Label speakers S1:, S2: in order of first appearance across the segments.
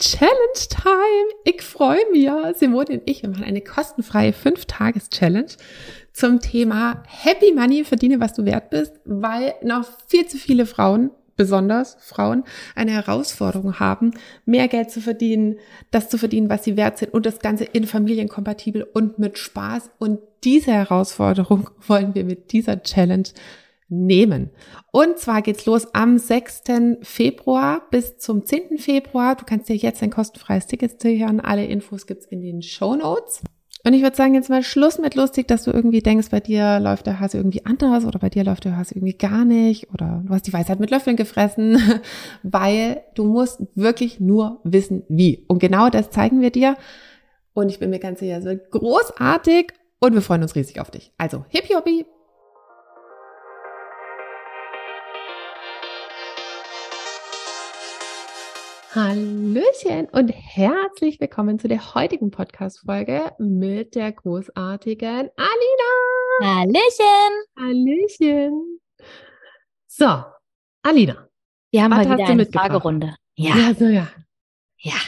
S1: Challenge Time. Ich freue mich. Simone und ich, wir machen eine kostenfreie 5-Tages-Challenge zum Thema Happy Money, verdiene, was du wert bist, weil noch viel zu viele Frauen, besonders Frauen, eine Herausforderung haben, mehr Geld zu verdienen, das zu verdienen, was sie wert sind und das Ganze in familienkompatibel und mit Spaß. Und diese Herausforderung wollen wir mit dieser Challenge nehmen. Und zwar geht's los am 6. Februar bis zum 10. Februar. Du kannst dir jetzt ein kostenfreies Ticket sichern. Alle Infos gibt's in den Show Notes. Und ich würde sagen, jetzt mal Schluss mit lustig, dass du irgendwie denkst, bei dir läuft der Hase irgendwie anders oder bei dir läuft der Hase irgendwie gar nicht oder du hast die Weisheit mit Löffeln gefressen, weil du musst wirklich nur wissen, wie. Und genau das zeigen wir dir. Und ich bin mir ganz sicher, es wird großartig und wir freuen uns riesig auf dich. Also, hippie hoppie! Hallöchen und herzlich willkommen zu der heutigen Podcast-Folge mit der großartigen Alina.
S2: Hallöchen.
S1: Hallöchen. So, Alina.
S2: Wir haben heute wieder eine Fragerunde.
S1: Ja. ja, so ja.
S2: Ja.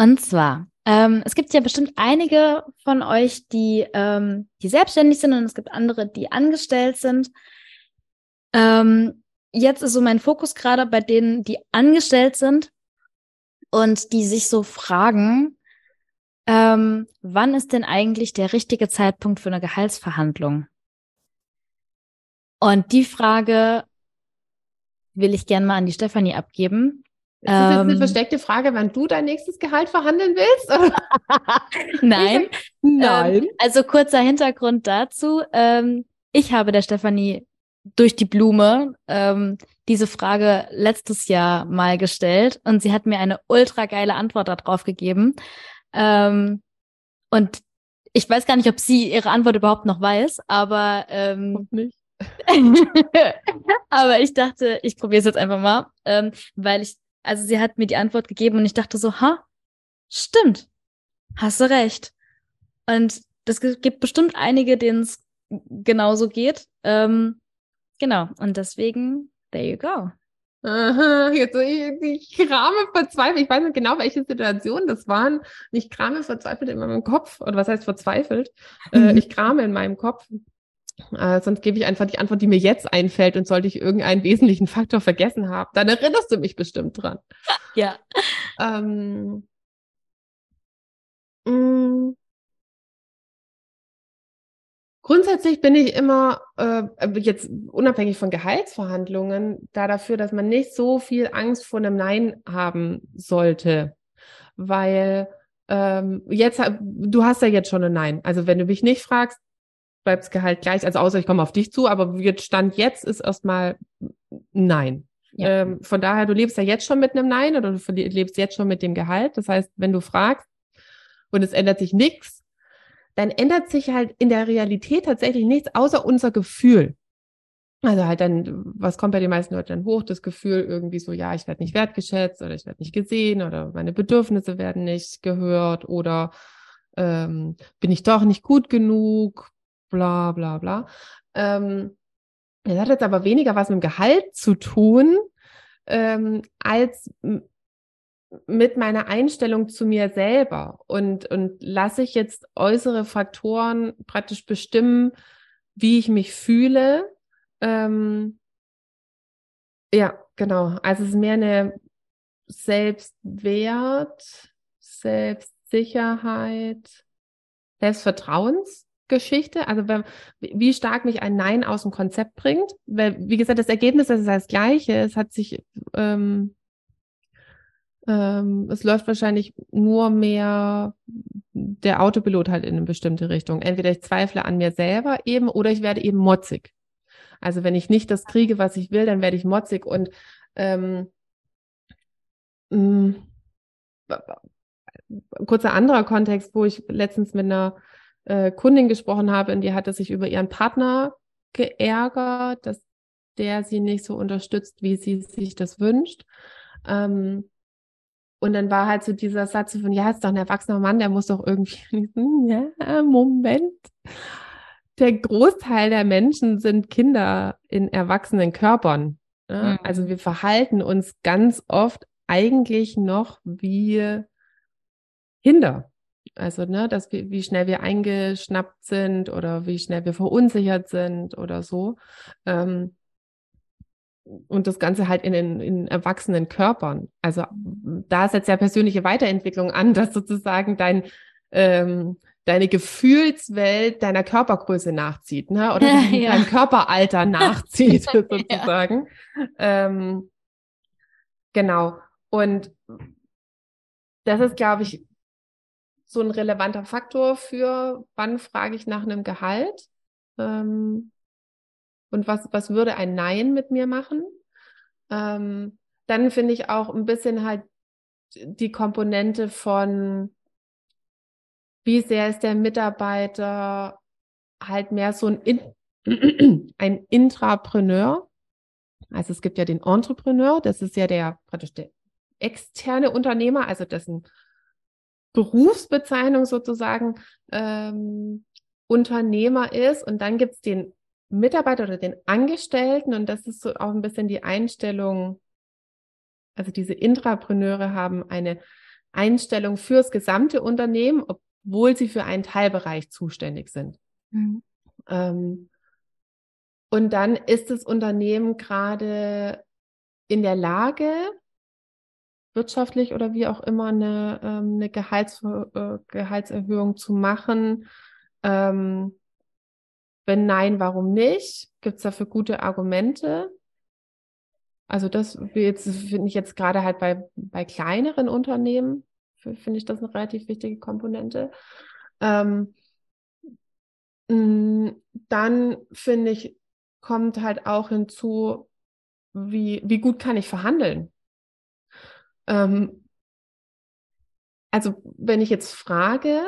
S2: Und zwar, ähm, es gibt ja bestimmt einige von euch, die, ähm, die selbstständig sind und es gibt andere, die angestellt sind. Ähm, jetzt ist so mein Fokus gerade bei denen, die angestellt sind und die sich so fragen, ähm, wann ist denn eigentlich der richtige Zeitpunkt für eine Gehaltsverhandlung? Und die Frage will ich gerne mal an die Stefanie abgeben.
S1: Ist das jetzt eine ähm, versteckte Frage, wann du dein nächstes Gehalt verhandeln willst?
S2: Nein.
S1: Nein.
S2: Ähm, also kurzer Hintergrund dazu. Ähm, ich habe der Stefanie durch die Blume ähm, diese Frage letztes Jahr mal gestellt und sie hat mir eine ultra geile Antwort darauf gegeben. Ähm, und ich weiß gar nicht, ob sie ihre Antwort überhaupt noch weiß, aber ähm, aber ich dachte, ich probiere es jetzt einfach mal, ähm, weil ich, also sie hat mir die Antwort gegeben und ich dachte so, ha, stimmt, hast du recht. Und das gibt bestimmt einige, denen es genauso geht. Ähm, Genau. Und deswegen, there you go.
S1: Aha, jetzt ich, ich krame verzweifelt. Ich weiß nicht genau, welche Situation das waren. Ich krame verzweifelt in meinem Kopf. Oder was heißt verzweifelt? Äh, ich krame in meinem Kopf. Äh, sonst gebe ich einfach die Antwort, die mir jetzt einfällt. Und sollte ich irgendeinen wesentlichen Faktor vergessen haben, dann erinnerst du mich bestimmt dran.
S2: Ja.
S1: Ähm, Grundsätzlich bin ich immer äh, jetzt unabhängig von Gehaltsverhandlungen da dafür, dass man nicht so viel Angst vor einem Nein haben sollte, weil ähm, jetzt du hast ja jetzt schon ein Nein. Also wenn du mich nicht fragst, bleibt das Gehalt gleich. Also außer ich komme auf dich zu, aber jetzt Stand jetzt ist erstmal Nein. Ja. Ähm, von daher, du lebst ja jetzt schon mit einem Nein oder du lebst jetzt schon mit dem Gehalt. Das heißt, wenn du fragst und es ändert sich nichts, dann ändert sich halt in der Realität tatsächlich nichts außer unser Gefühl. Also halt dann, was kommt bei den meisten Leuten dann hoch? Das Gefühl irgendwie so, ja, ich werde nicht wertgeschätzt oder ich werde nicht gesehen oder meine Bedürfnisse werden nicht gehört oder ähm, bin ich doch nicht gut genug, bla bla bla. Ähm, das hat jetzt aber weniger was mit dem Gehalt zu tun, ähm, als mit meiner Einstellung zu mir selber und, und lasse ich jetzt äußere Faktoren praktisch bestimmen, wie ich mich fühle. Ähm, ja, genau. Also es ist mehr eine Selbstwert, Selbstsicherheit, Selbstvertrauensgeschichte. Also wenn, wie stark mich ein Nein aus dem Konzept bringt. Weil, wie gesagt, das Ergebnis ist das gleiche. Es hat sich ähm, ähm, es läuft wahrscheinlich nur mehr der Autopilot halt in eine bestimmte Richtung. Entweder ich zweifle an mir selber eben oder ich werde eben motzig. Also wenn ich nicht das kriege, was ich will, dann werde ich motzig und ähm, mh, mm, kurzer anderer Kontext, wo ich letztens mit einer äh, Kundin gesprochen habe und die hatte sich über ihren Partner geärgert, dass der sie nicht so unterstützt, wie sie sich das wünscht. Ähm, und dann war halt so dieser Satz von, ja, ist doch ein erwachsener Mann, der muss doch irgendwie, ja, Moment. Der Großteil der Menschen sind Kinder in erwachsenen Körpern. Ja? Mhm. Also wir verhalten uns ganz oft eigentlich noch wie Kinder. Also, ne, dass wir, wie schnell wir eingeschnappt sind oder wie schnell wir verunsichert sind oder so. Ähm, und das Ganze halt in den in erwachsenen Körpern. Also da setzt ja persönliche Weiterentwicklung an, dass sozusagen dein ähm, deine Gefühlswelt deiner Körpergröße nachzieht, ne? Oder ja. dein Körperalter nachzieht, sozusagen. Ja. Ähm, genau. Und das ist, glaube ich, so ein relevanter Faktor für, wann frage ich nach einem Gehalt. Ähm, und was, was würde ein Nein mit mir machen? Ähm, dann finde ich auch ein bisschen halt die Komponente von, wie sehr ist der Mitarbeiter halt mehr so ein, In ein Intrapreneur. Also es gibt ja den Entrepreneur, das ist ja der praktisch der externe Unternehmer, also dessen Berufsbezeichnung sozusagen ähm, Unternehmer ist. Und dann gibt es den Mitarbeiter oder den Angestellten und das ist so auch ein bisschen die Einstellung, also diese Intrapreneure haben eine Einstellung fürs gesamte Unternehmen, obwohl sie für einen Teilbereich zuständig sind. Mhm. Ähm, und dann ist das Unternehmen gerade in der Lage, wirtschaftlich oder wie auch immer eine, ähm, eine Gehalts, äh, Gehaltserhöhung zu machen. Ähm, wenn nein, warum nicht? Gibt es dafür gute Argumente? Also das finde ich jetzt gerade halt bei, bei kleineren Unternehmen, finde ich das eine relativ wichtige Komponente. Ähm, mm, dann finde ich, kommt halt auch hinzu, wie, wie gut kann ich verhandeln? Ähm, also wenn ich jetzt frage,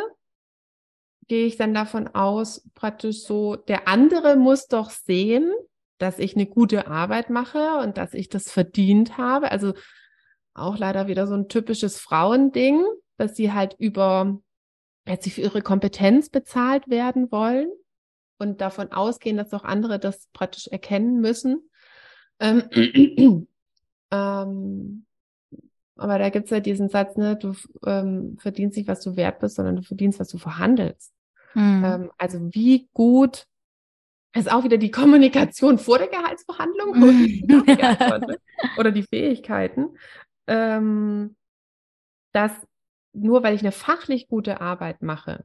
S1: gehe ich dann davon aus, praktisch so, der andere muss doch sehen, dass ich eine gute Arbeit mache und dass ich das verdient habe. Also auch leider wieder so ein typisches Frauending, dass sie halt über, dass sie für ihre Kompetenz bezahlt werden wollen und davon ausgehen, dass auch andere das praktisch erkennen müssen. Ähm, ähm, aber da gibt es ja diesen Satz, ne, du ähm, verdienst nicht, was du wert bist, sondern du verdienst, was du verhandelst. Mhm. Ähm, also wie gut ist auch wieder die Kommunikation vor der Gehaltsverhandlung mhm. oder die Fähigkeiten, ähm, dass nur weil ich eine fachlich gute Arbeit mache,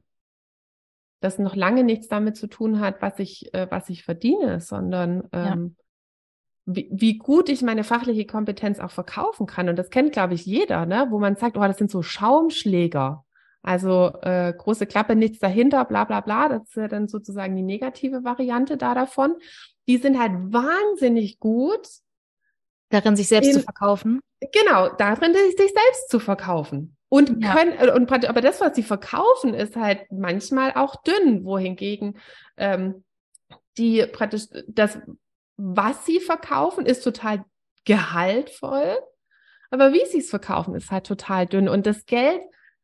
S1: das noch lange nichts damit zu tun hat, was ich, äh, was ich verdiene, sondern ähm, ja. wie, wie gut ich meine fachliche Kompetenz auch verkaufen kann. Und das kennt, glaube ich, jeder, ne? wo man sagt, oh, das sind so Schaumschläger. Also äh, große Klappe, nichts dahinter, bla bla bla. Das ist ja dann sozusagen die negative Variante da davon. Die sind halt wahnsinnig gut.
S2: Darin, sich selbst in, zu verkaufen.
S1: Genau, darin, sich selbst zu verkaufen. Und ja. können, äh, und aber das, was sie verkaufen, ist halt manchmal auch dünn, wohingegen ähm, die praktisch das, was sie verkaufen, ist total gehaltvoll. Aber wie sie es verkaufen, ist halt total dünn. Und das Geld,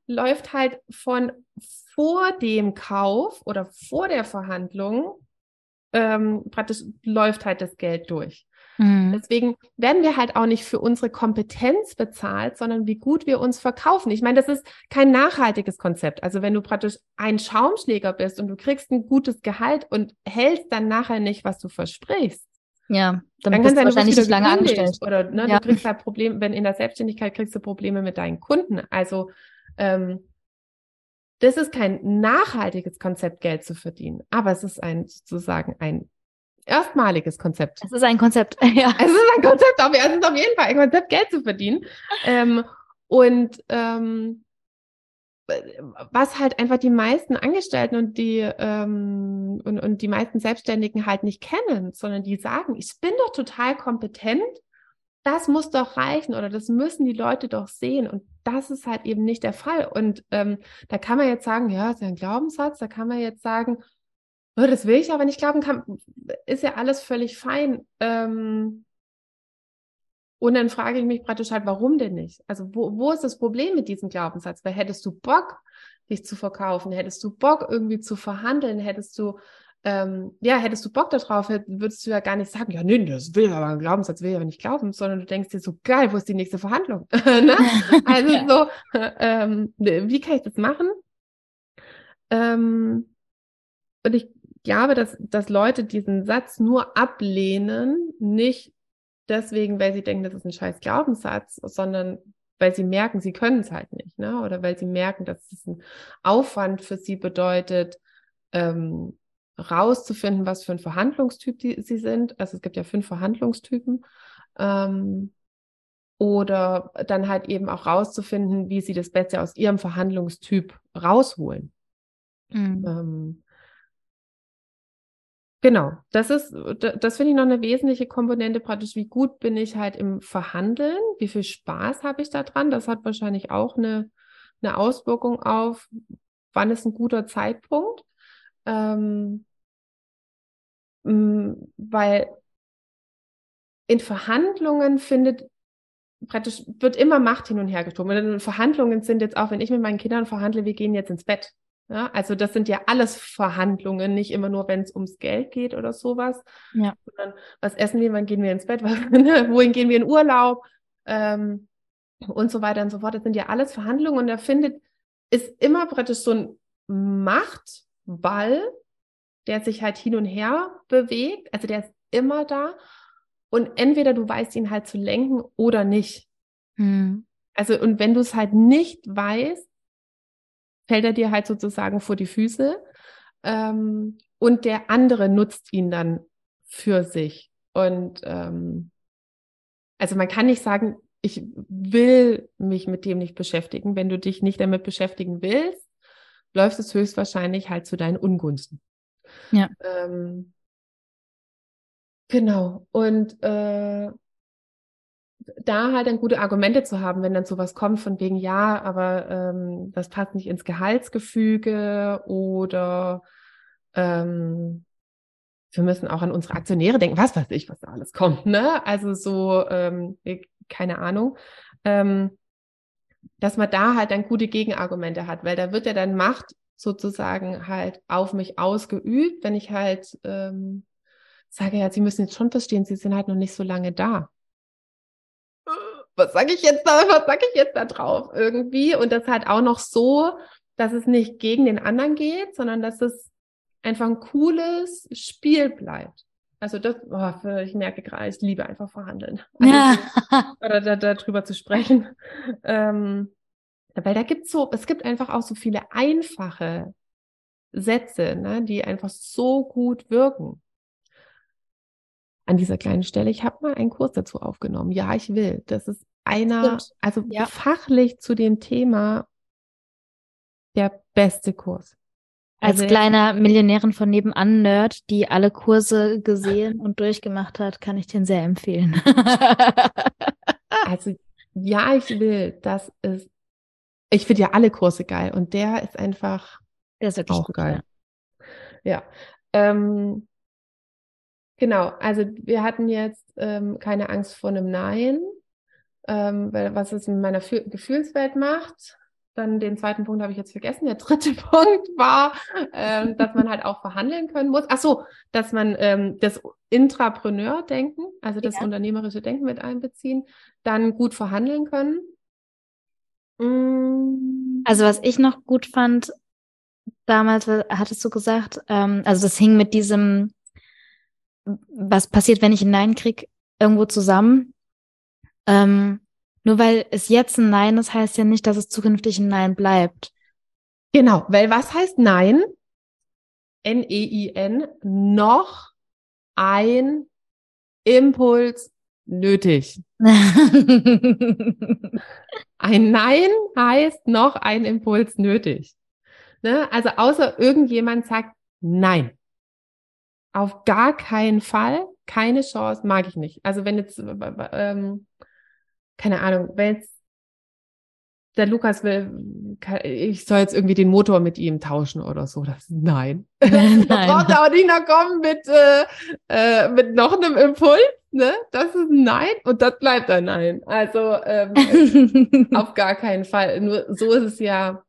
S1: läuft halt von vor dem Kauf oder vor der Verhandlung ähm, praktisch läuft halt das Geld durch. Mhm. Deswegen werden wir halt auch nicht für unsere Kompetenz bezahlt, sondern wie gut wir uns verkaufen. Ich meine, das ist kein nachhaltiges Konzept. Also wenn du praktisch ein Schaumschläger bist und du kriegst ein gutes Gehalt und hältst dann nachher nicht, was du versprichst.
S2: Ja,
S1: dann, dann kannst du wahrscheinlich nicht lange angestellt. Oder ne, ja. du kriegst halt Probleme, wenn in der Selbstständigkeit kriegst du Probleme mit deinen Kunden. Also ähm, das ist kein nachhaltiges Konzept, Geld zu verdienen, aber es ist ein sozusagen ein erstmaliges Konzept.
S2: Es ist ein Konzept, ja.
S1: Es ist ein Konzept, aber es ist auf jeden Fall ein Konzept, Geld zu verdienen. ähm, und ähm, was halt einfach die meisten Angestellten und die ähm, und, und die meisten Selbstständigen halt nicht kennen, sondern die sagen, ich bin doch total kompetent das muss doch reichen oder das müssen die Leute doch sehen. Und das ist halt eben nicht der Fall. Und ähm, da kann man jetzt sagen, ja, ist ja ein Glaubenssatz, da kann man jetzt sagen, oh, das will ich aber nicht glauben, kann, ist ja alles völlig fein. Ähm, und dann frage ich mich praktisch halt, warum denn nicht? Also wo, wo ist das Problem mit diesem Glaubenssatz? Weil hättest du Bock, dich zu verkaufen, hättest du Bock, irgendwie zu verhandeln, hättest du ähm, ja, hättest du Bock darauf, würdest du ja gar nicht sagen, ja, nee, das will aber ein Glaubenssatz, will aber nicht glauben, sondern du denkst dir so, geil, wo ist die nächste Verhandlung? ne? Also ja. so, ähm, wie kann ich das machen? Ähm, und ich glaube, dass, dass Leute diesen Satz nur ablehnen, nicht deswegen, weil sie denken, das ist ein scheiß Glaubenssatz, sondern weil sie merken, sie können es halt nicht, ne? Oder weil sie merken, dass es ein Aufwand für sie bedeutet, ähm, rauszufinden, was für ein Verhandlungstyp die, sie sind. Also es gibt ja fünf Verhandlungstypen. Ähm, oder dann halt eben auch rauszufinden, wie sie das Beste aus ihrem Verhandlungstyp rausholen. Mhm. Ähm, genau, das ist, das finde ich noch eine wesentliche Komponente praktisch. Wie gut bin ich halt im Verhandeln? Wie viel Spaß habe ich da dran? Das hat wahrscheinlich auch eine, eine Auswirkung auf, wann ist ein guter Zeitpunkt. Ähm, weil in Verhandlungen findet praktisch, wird immer Macht hin und her geschoben. Und Verhandlungen sind jetzt auch, wenn ich mit meinen Kindern verhandle, wir gehen jetzt ins Bett. Ja, also das sind ja alles Verhandlungen, nicht immer nur, wenn es ums Geld geht oder sowas. Ja. Sondern was essen wir, wann gehen wir ins Bett, wohin gehen wir in Urlaub ähm, und so weiter und so fort. Das sind ja alles Verhandlungen und da findet, ist immer praktisch so ein Macht, Ball, der sich halt hin und her bewegt. Also der ist immer da. Und entweder du weißt ihn halt zu lenken oder nicht. Hm. Also, und wenn du es halt nicht weißt, fällt er dir halt sozusagen vor die Füße. Ähm, und der andere nutzt ihn dann für sich. Und ähm, also man kann nicht sagen, ich will mich mit dem nicht beschäftigen. Wenn du dich nicht damit beschäftigen willst, läuft es höchstwahrscheinlich halt zu deinen Ungunsten. Ja. Ähm, genau. Und äh, da halt dann gute Argumente zu haben, wenn dann sowas kommt von wegen, ja, aber ähm, das passt nicht ins Gehaltsgefüge oder ähm, wir müssen auch an unsere Aktionäre denken, was weiß ich, was da alles kommt, ne? Also so, ähm, keine Ahnung. Ähm, dass man da halt dann gute Gegenargumente hat, weil da wird ja dann Macht sozusagen halt auf mich ausgeübt, wenn ich halt ähm, sage, ja, Sie müssen jetzt schon verstehen, Sie sind halt noch nicht so lange da. Was sage ich jetzt da? Was sage ich jetzt da drauf irgendwie? Und das halt auch noch so, dass es nicht gegen den anderen geht, sondern dass es einfach ein cooles Spiel bleibt. Also das, oh, ich merke gerade, ich liebe einfach verhandeln. Also, ja. Oder da, darüber zu sprechen. Ähm, weil da gibt's so, es gibt einfach auch so viele einfache Sätze, ne, die einfach so gut wirken. An dieser kleinen Stelle, ich habe mal einen Kurs dazu aufgenommen. Ja, ich will. Das ist einer, Stimmt. also ja. fachlich zu dem Thema der beste Kurs.
S2: Als also, kleiner Millionärin von nebenan Nerd, die alle Kurse gesehen und durchgemacht hat, kann ich den sehr empfehlen.
S1: also ja, ich will. Das ist, ich finde ja alle Kurse geil und der ist einfach der ist auch gut, geil. Ja. ja. Ähm, genau, also wir hatten jetzt ähm, keine Angst vor einem Nein, ähm, weil was es in meiner Gefühlswelt macht, dann den zweiten Punkt habe ich jetzt vergessen. Der dritte Punkt war, ähm, dass man halt auch verhandeln können muss. Ach so, dass man ähm, das Intrapreneur-Denken, also das ja. unternehmerische Denken mit einbeziehen, dann gut verhandeln können.
S2: Mm. Also was ich noch gut fand, damals hattest du gesagt, ähm, also das hing mit diesem, was passiert, wenn ich ein Nein krieg, irgendwo zusammen. Ähm, nur weil es jetzt ein Nein ist, heißt ja nicht, dass es zukünftig ein Nein bleibt.
S1: Genau, weil was heißt Nein? N-E-I-N, -E noch ein Impuls nötig. ein Nein heißt noch ein Impuls nötig. Ne? Also außer irgendjemand sagt Nein. Auf gar keinen Fall keine Chance, mag ich nicht. Also wenn jetzt, ähm, keine Ahnung, wenn jetzt der Lukas will, ich soll jetzt irgendwie den Motor mit ihm tauschen oder so. Das, nein. nein. da braucht er auch nicht noch kommen mit, äh, äh, mit noch einem Impuls. Ne? Das ist ein Nein und das bleibt ein Nein. Also ähm, auf gar keinen Fall. Nur so ist es ja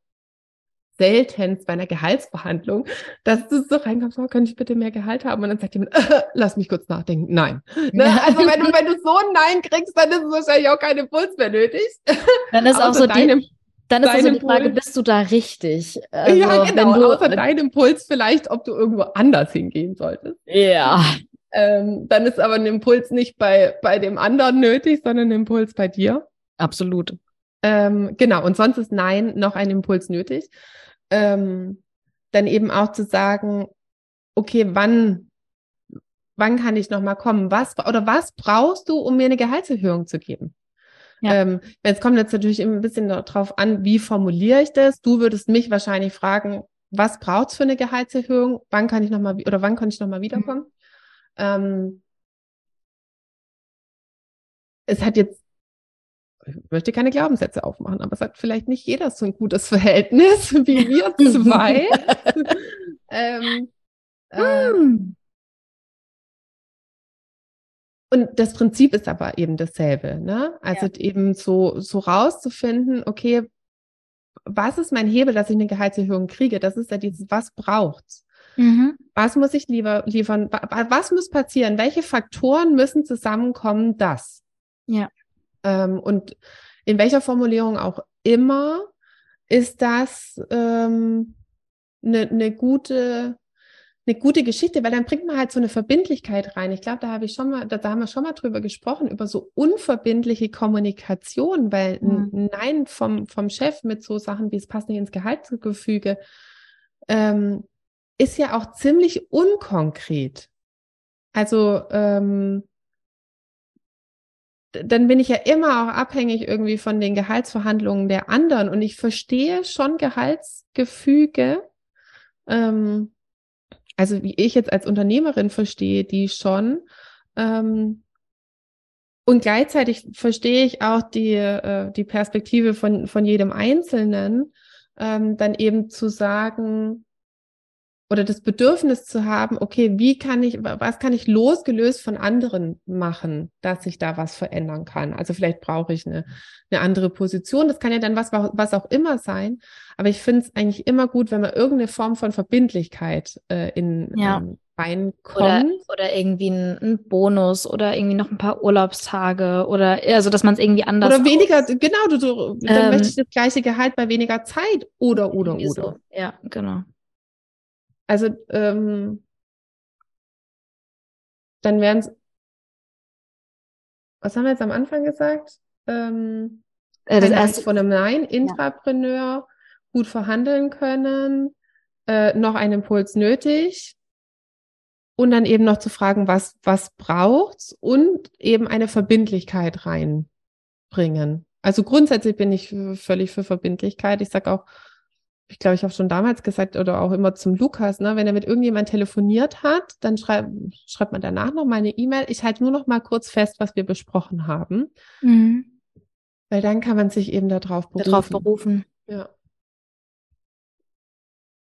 S1: seltenst bei einer Gehaltsverhandlung, dass du so reinkommst, oh, könnte ich bitte mehr Gehalt haben? Und dann sagt jemand, äh, lass mich kurz nachdenken. Nein. Ne? Also wenn du, wenn du so ein Nein kriegst, dann ist es wahrscheinlich auch kein Impuls mehr nötig.
S2: Dann ist auch so deinem, die, dann ist auch so die Frage, bist du da richtig?
S1: Also, ja, genau. Du, außer dein Impuls vielleicht, ob du irgendwo anders hingehen solltest.
S2: Ja.
S1: Ähm, dann ist aber ein Impuls nicht bei, bei dem anderen nötig, sondern ein Impuls bei dir.
S2: Absolut.
S1: Ähm, genau, und sonst ist Nein noch ein Impuls nötig ähm, dann eben auch zu sagen, okay, wann, wann kann ich nochmal kommen? Was oder was brauchst du, um mir eine Gehaltserhöhung zu geben? Ja. Ähm, jetzt kommt jetzt natürlich ein bisschen darauf an, wie formuliere ich das? Du würdest mich wahrscheinlich fragen, was braucht es für eine Gehaltserhöhung? Wann kann ich nochmal oder wann kann ich nochmal wiederkommen? Mhm. Ähm, es hat jetzt ich möchte keine Glaubenssätze aufmachen, aber es hat vielleicht nicht jeder so ein gutes Verhältnis wie wir zwei. ähm, ähm, und das Prinzip ist aber eben dasselbe, ne? Also ja. eben so, so rauszufinden, okay, was ist mein Hebel, dass ich eine Gehaltserhöhung kriege? Das ist ja dieses, was braucht's? Mhm. Was muss ich lieber liefern? Was muss passieren? Welche Faktoren müssen zusammenkommen, das?
S2: Ja.
S1: Ähm, und in welcher Formulierung auch immer ist das ähm, eine, eine gute eine gute Geschichte, weil dann bringt man halt so eine Verbindlichkeit rein. Ich glaube, da habe ich schon mal, da, da, haben wir schon mal drüber gesprochen, über so unverbindliche Kommunikation, weil mhm. ein Nein vom, vom Chef mit so Sachen wie es passt nicht ins Gehaltsgefüge, ähm, ist ja auch ziemlich unkonkret. Also ähm, dann bin ich ja immer auch abhängig irgendwie von den Gehaltsverhandlungen der anderen. Und ich verstehe schon Gehaltsgefüge, ähm, also wie ich jetzt als Unternehmerin verstehe, die schon. Ähm, und gleichzeitig verstehe ich auch die, äh, die Perspektive von, von jedem Einzelnen, ähm, dann eben zu sagen, oder das Bedürfnis zu haben, okay, wie kann ich, was kann ich losgelöst von anderen machen, dass ich da was verändern kann? Also vielleicht brauche ich eine, eine andere Position. Das kann ja dann was, was auch immer sein. Aber ich finde es eigentlich immer gut, wenn man irgendeine Form von Verbindlichkeit äh, in ja. ähm, reinkommt.
S2: Oder, oder irgendwie ein, ein, Bonus oder irgendwie noch ein paar Urlaubstage oder also, dass man es irgendwie anders.
S1: Oder weniger, aus. genau, du, du dann ähm, möchte ich das gleiche Gehalt bei weniger Zeit oder, oder, oder. So.
S2: Ja, genau.
S1: Also ähm, dann wären es, was haben wir jetzt am Anfang gesagt? Ähm, äh, das erste von einem Nein, Intrapreneur, ja. gut verhandeln können, äh, noch einen Impuls nötig und dann eben noch zu fragen, was, was braucht's und eben eine Verbindlichkeit reinbringen. Also grundsätzlich bin ich völlig für Verbindlichkeit. Ich sage auch, ich glaube, ich habe schon damals gesagt oder auch immer zum Lukas, ne, wenn er mit irgendjemand telefoniert hat, dann schreibt schreibt man danach noch mal eine E-Mail. Ich halte nur noch mal kurz fest, was wir besprochen haben. Mhm. Weil dann kann man sich eben darauf berufen.
S2: Darauf berufen.
S1: Ja.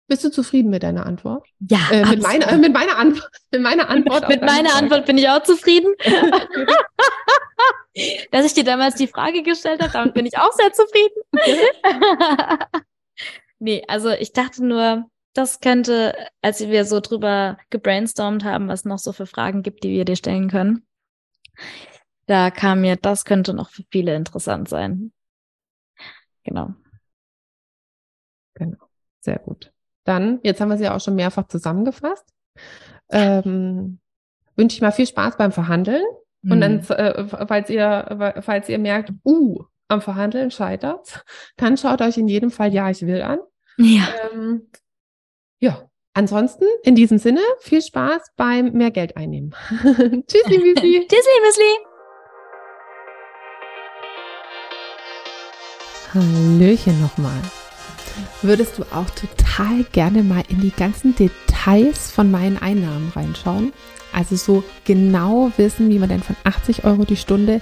S1: Bist du zufrieden mit deiner Antwort?
S2: Ja.
S1: Äh, mit, meiner, äh, mit meiner Antwort. Mit meiner Antwort,
S2: mit meiner Frage. Antwort bin ich auch zufrieden. Dass ich dir damals die Frage gestellt habe, damit bin ich auch sehr zufrieden. Nee, also ich dachte nur, das könnte, als wir so drüber gebrainstormt haben, was noch so für Fragen gibt, die wir dir stellen können, da kam mir, das könnte noch für viele interessant sein. Genau.
S1: Genau. Sehr gut. Dann, jetzt haben wir sie ja auch schon mehrfach zusammengefasst. Ähm, wünsche ich mal viel Spaß beim Verhandeln. Mhm. Und dann, mhm. äh, falls ihr, falls ihr merkt, uh, am Verhandeln scheitert, dann schaut euch in jedem Fall Ja, ich will an.
S2: Ja.
S1: Ähm, ja. Ansonsten, in diesem Sinne, viel Spaß beim mehr Geld einnehmen. Tschüssi, Müsli.
S2: Tschüssi, Müsli.
S1: Hallöchen nochmal. Würdest du auch total gerne mal in die ganzen Details Details von meinen Einnahmen reinschauen. Also so genau wissen, wie man denn von 80 Euro die Stunde